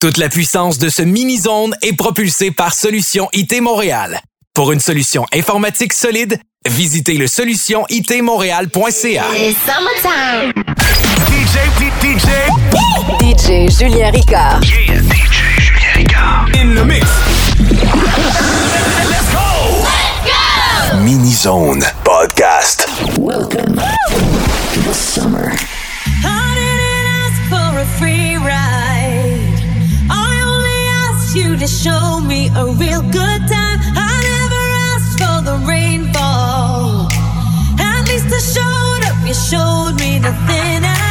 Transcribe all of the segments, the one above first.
Toute la puissance de ce mini-zone est propulsée par Solution IT Montréal. Pour une solution informatique solide, visitez le solutionitmontréal.ca. DJ, DJ, DJ Julien Ricard. Yeah, DJ Julien Ricard. In the mix. Let's go! Let's go! Mini Zone Podcast. Welcome to the summer. to show me a real good time. I never asked for the rainfall. At least I showed up, you showed me nothing. I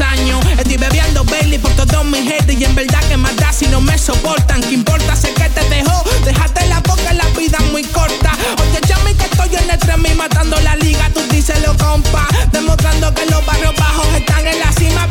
años. Estoy bebiendo Bailey por todos mis haters y en verdad que más da si no me soportan. ¿Qué importa? Sé que te dejó, déjate la boca, en la vida muy corta. Oye, llame que estoy en el tren y matando la liga, tú díselo, compa. Demostrando que los barrios bajos están en la cima,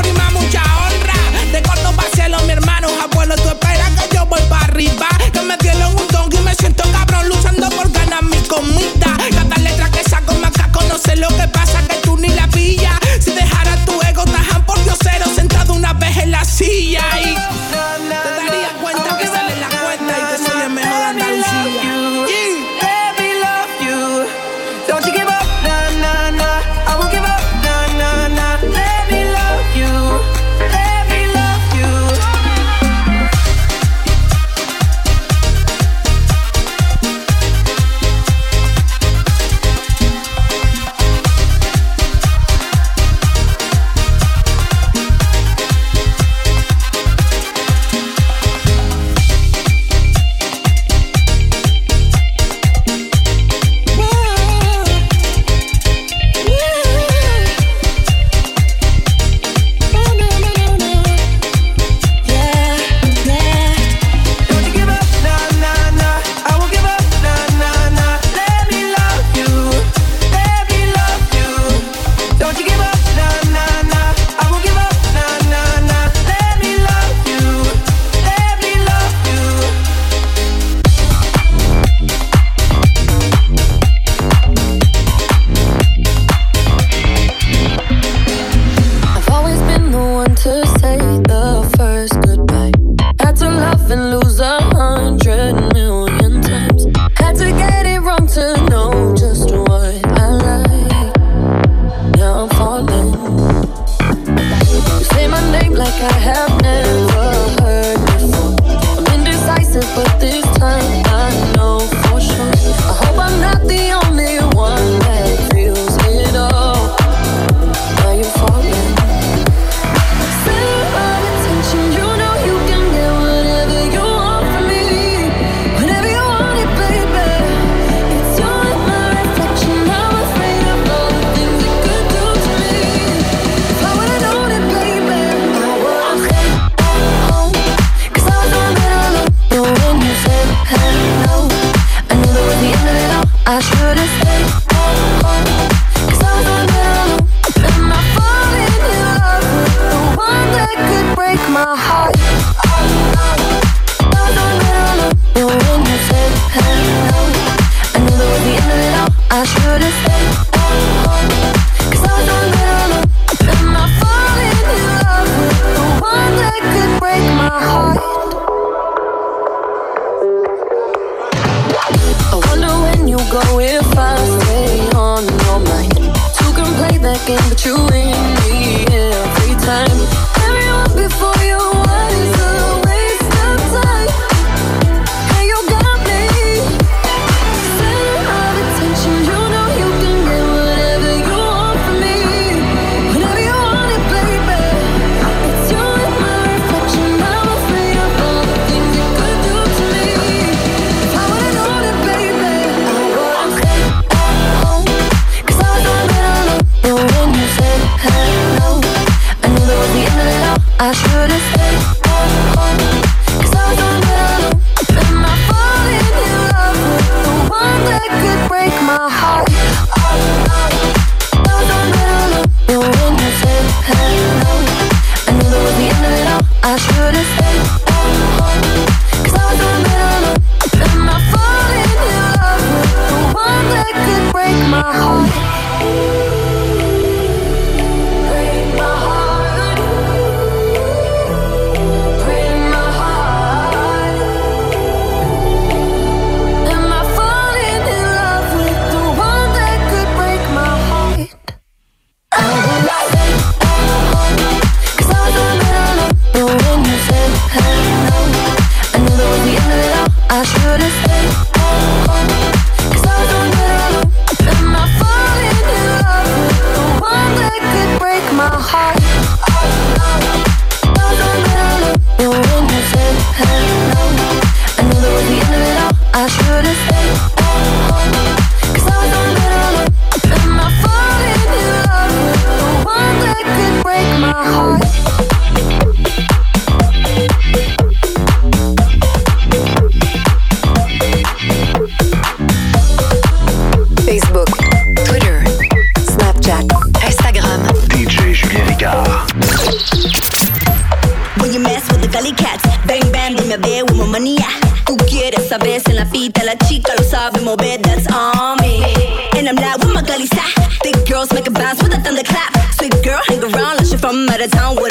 rolls, make a bounce with a thunderclap. Sweet girl, hang around, like she from out of town. With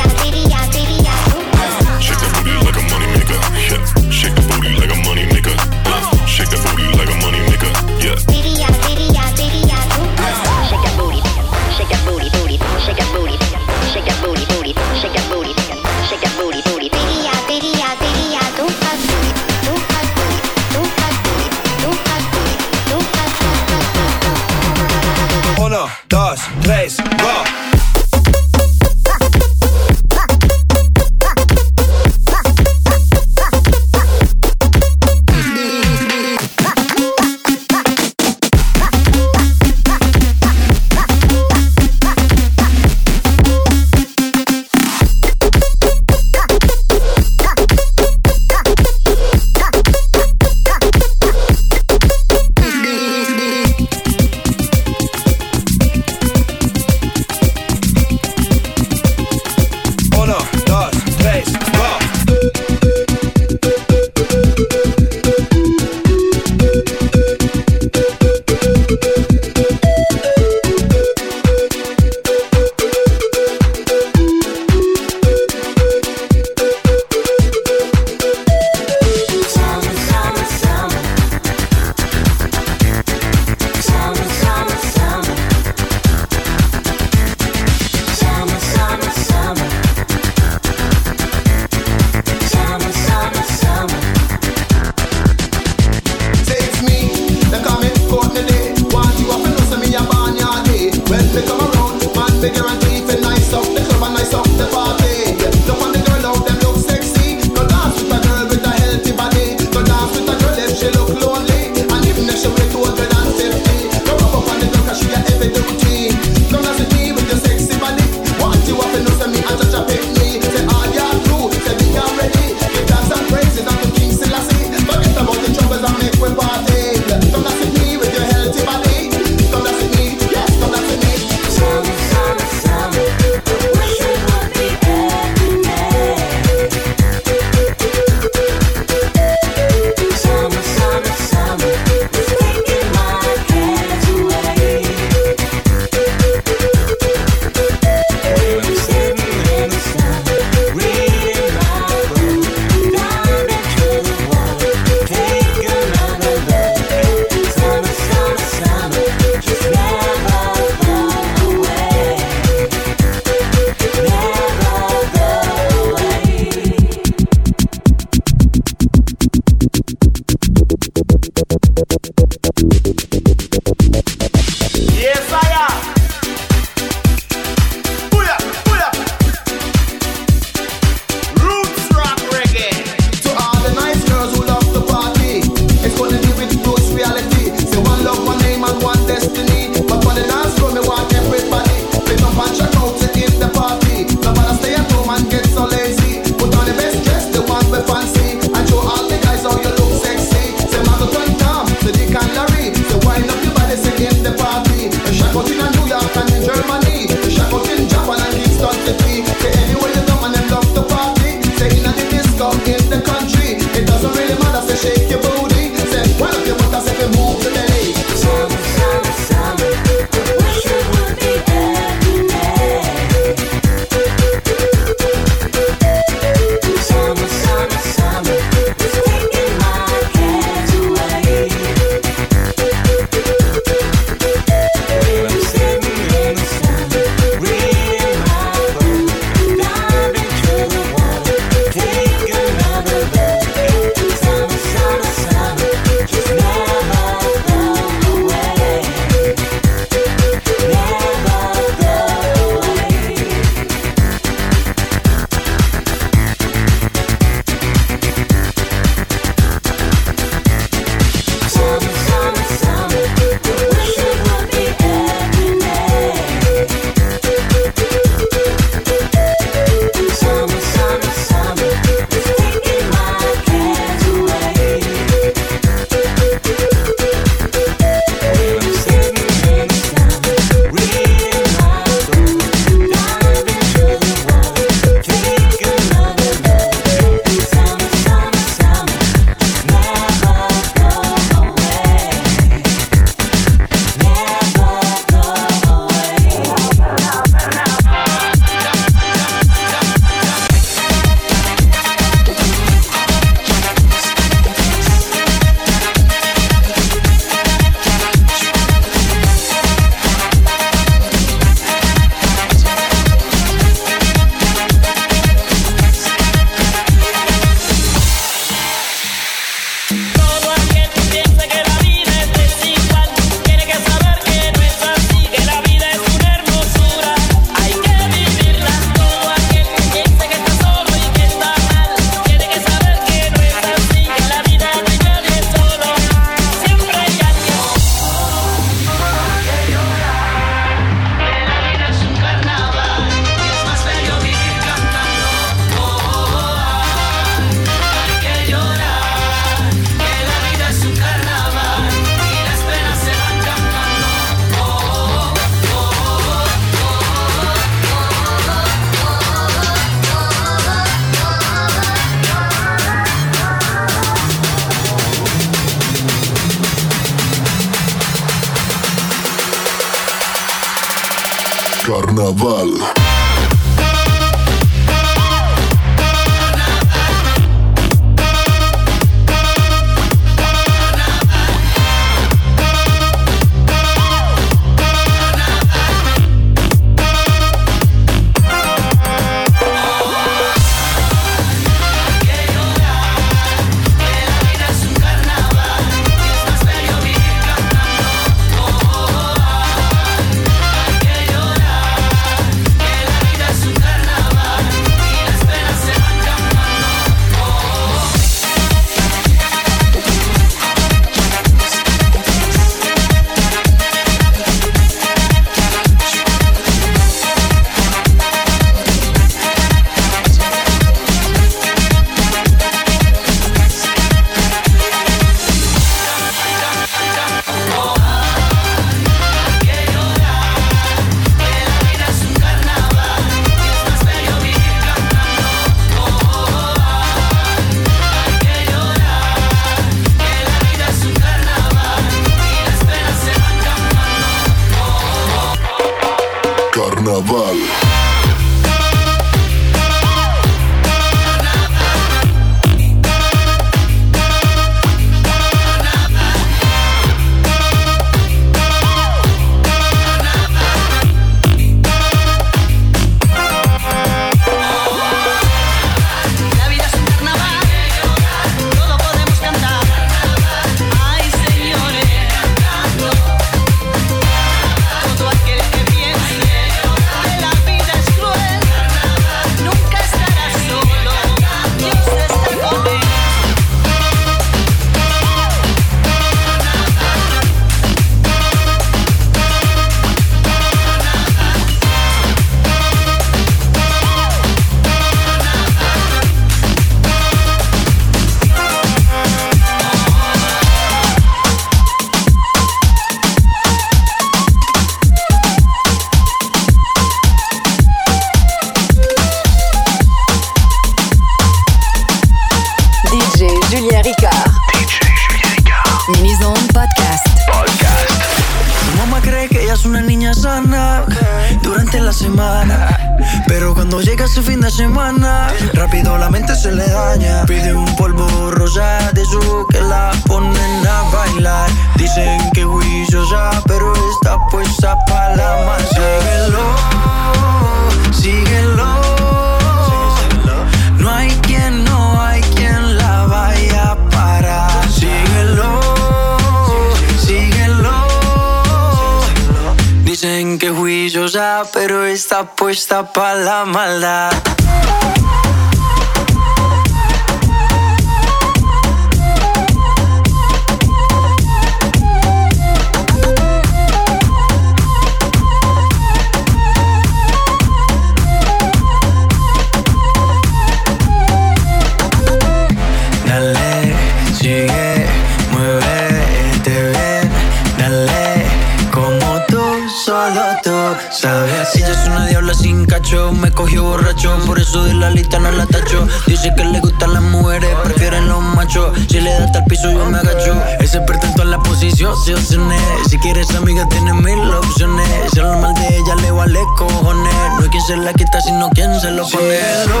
Me cogió borracho, por eso de la lista no la tacho. Dice que le gustan las mujeres, prefieren los machos. Si le da hasta el piso, yo me agacho. Ese pertenece a la posición, si opciones Si quieres amiga, tienes mil opciones. Si lo mal de ella le vale cojones. No es quien se la quita, sino quien se lo pone. Síguelo,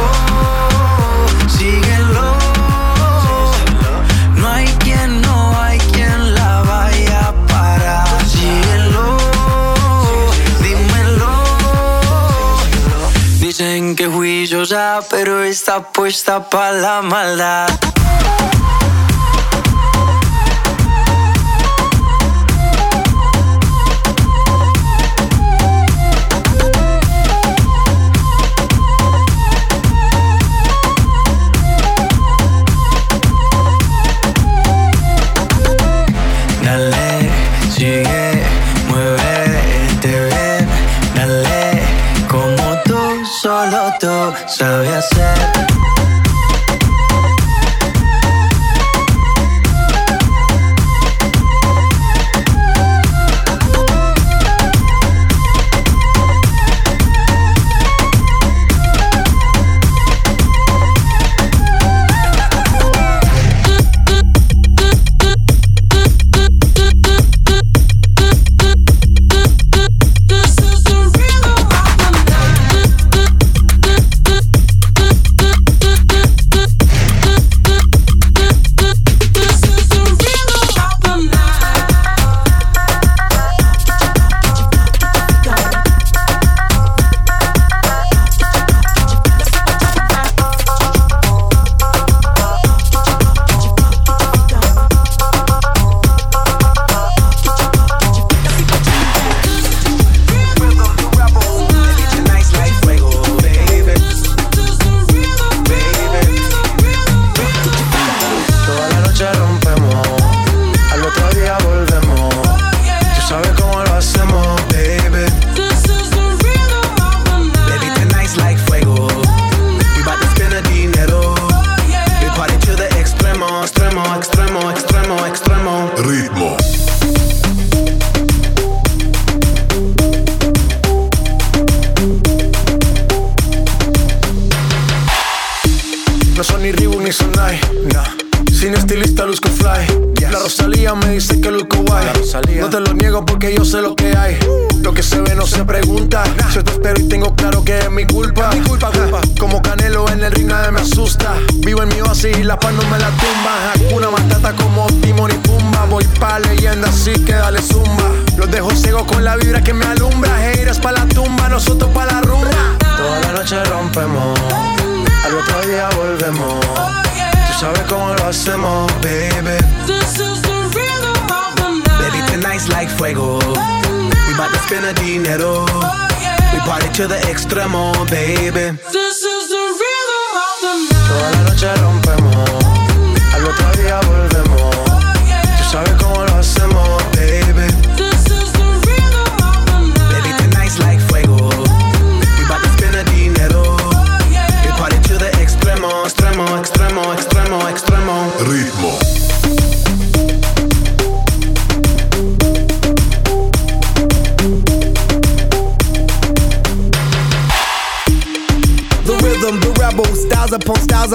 síguelo. Dicen que juiciosa, pero está puesta pa' la maldad.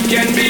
you can be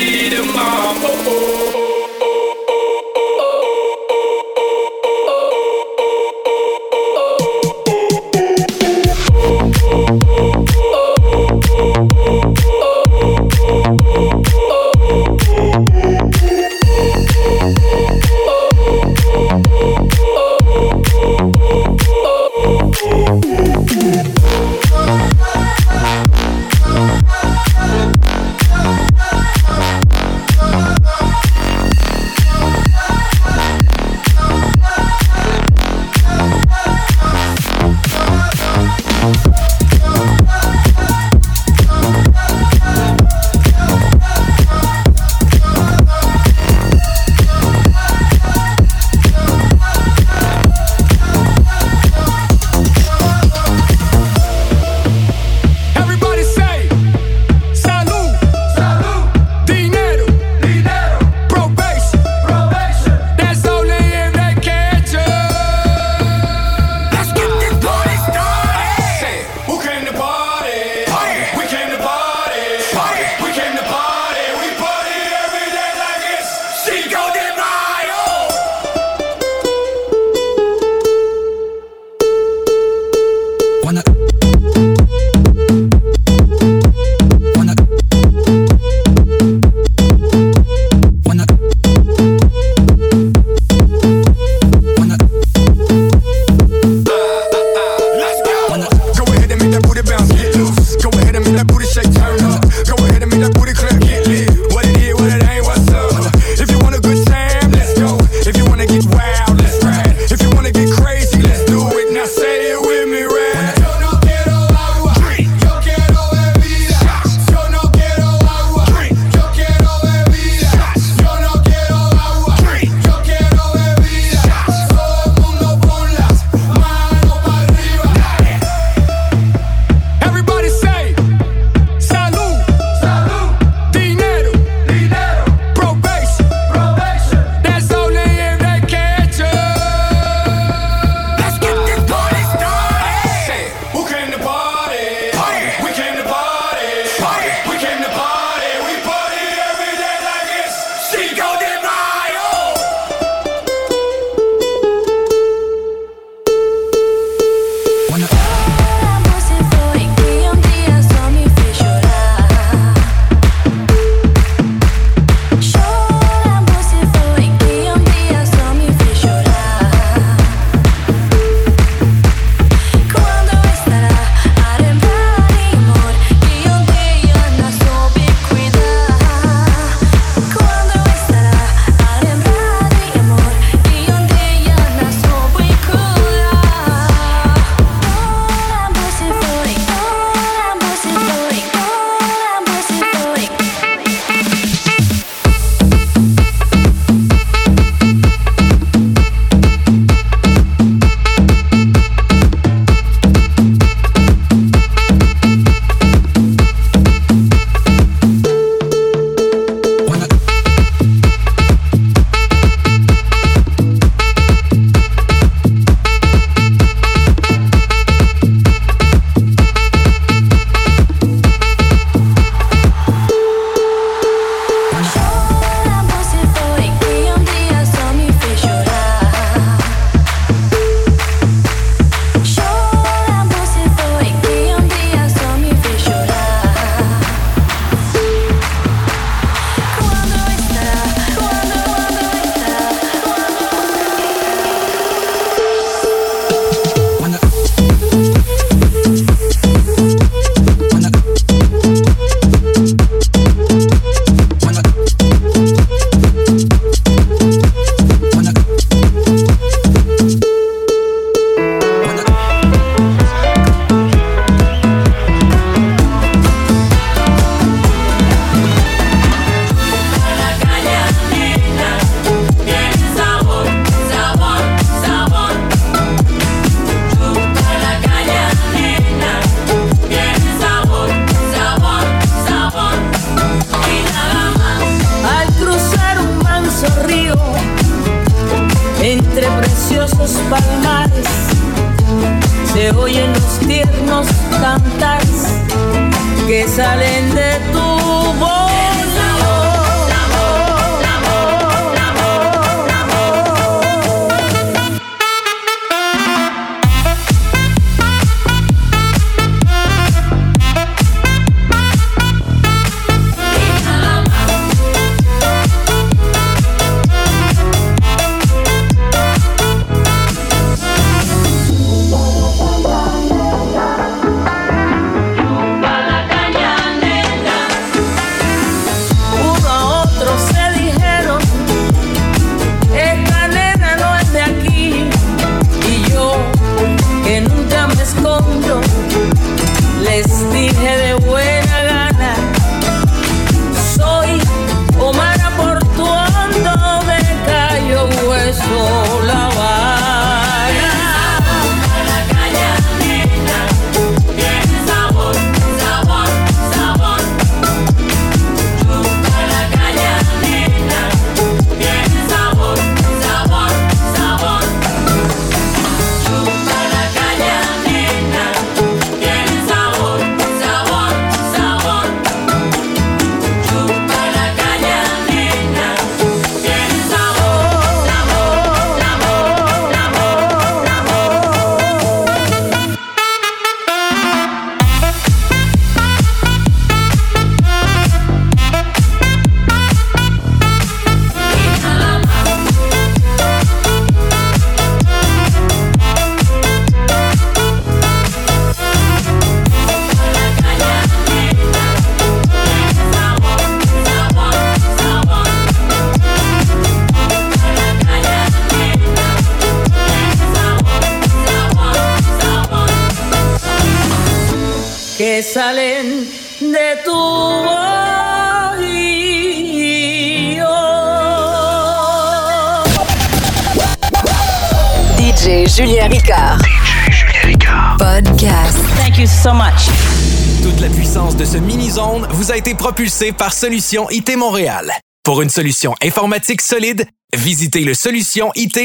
mini-zone vous a été propulsé par Solution IT Montréal. Pour une solution informatique solide, visitez le solution IT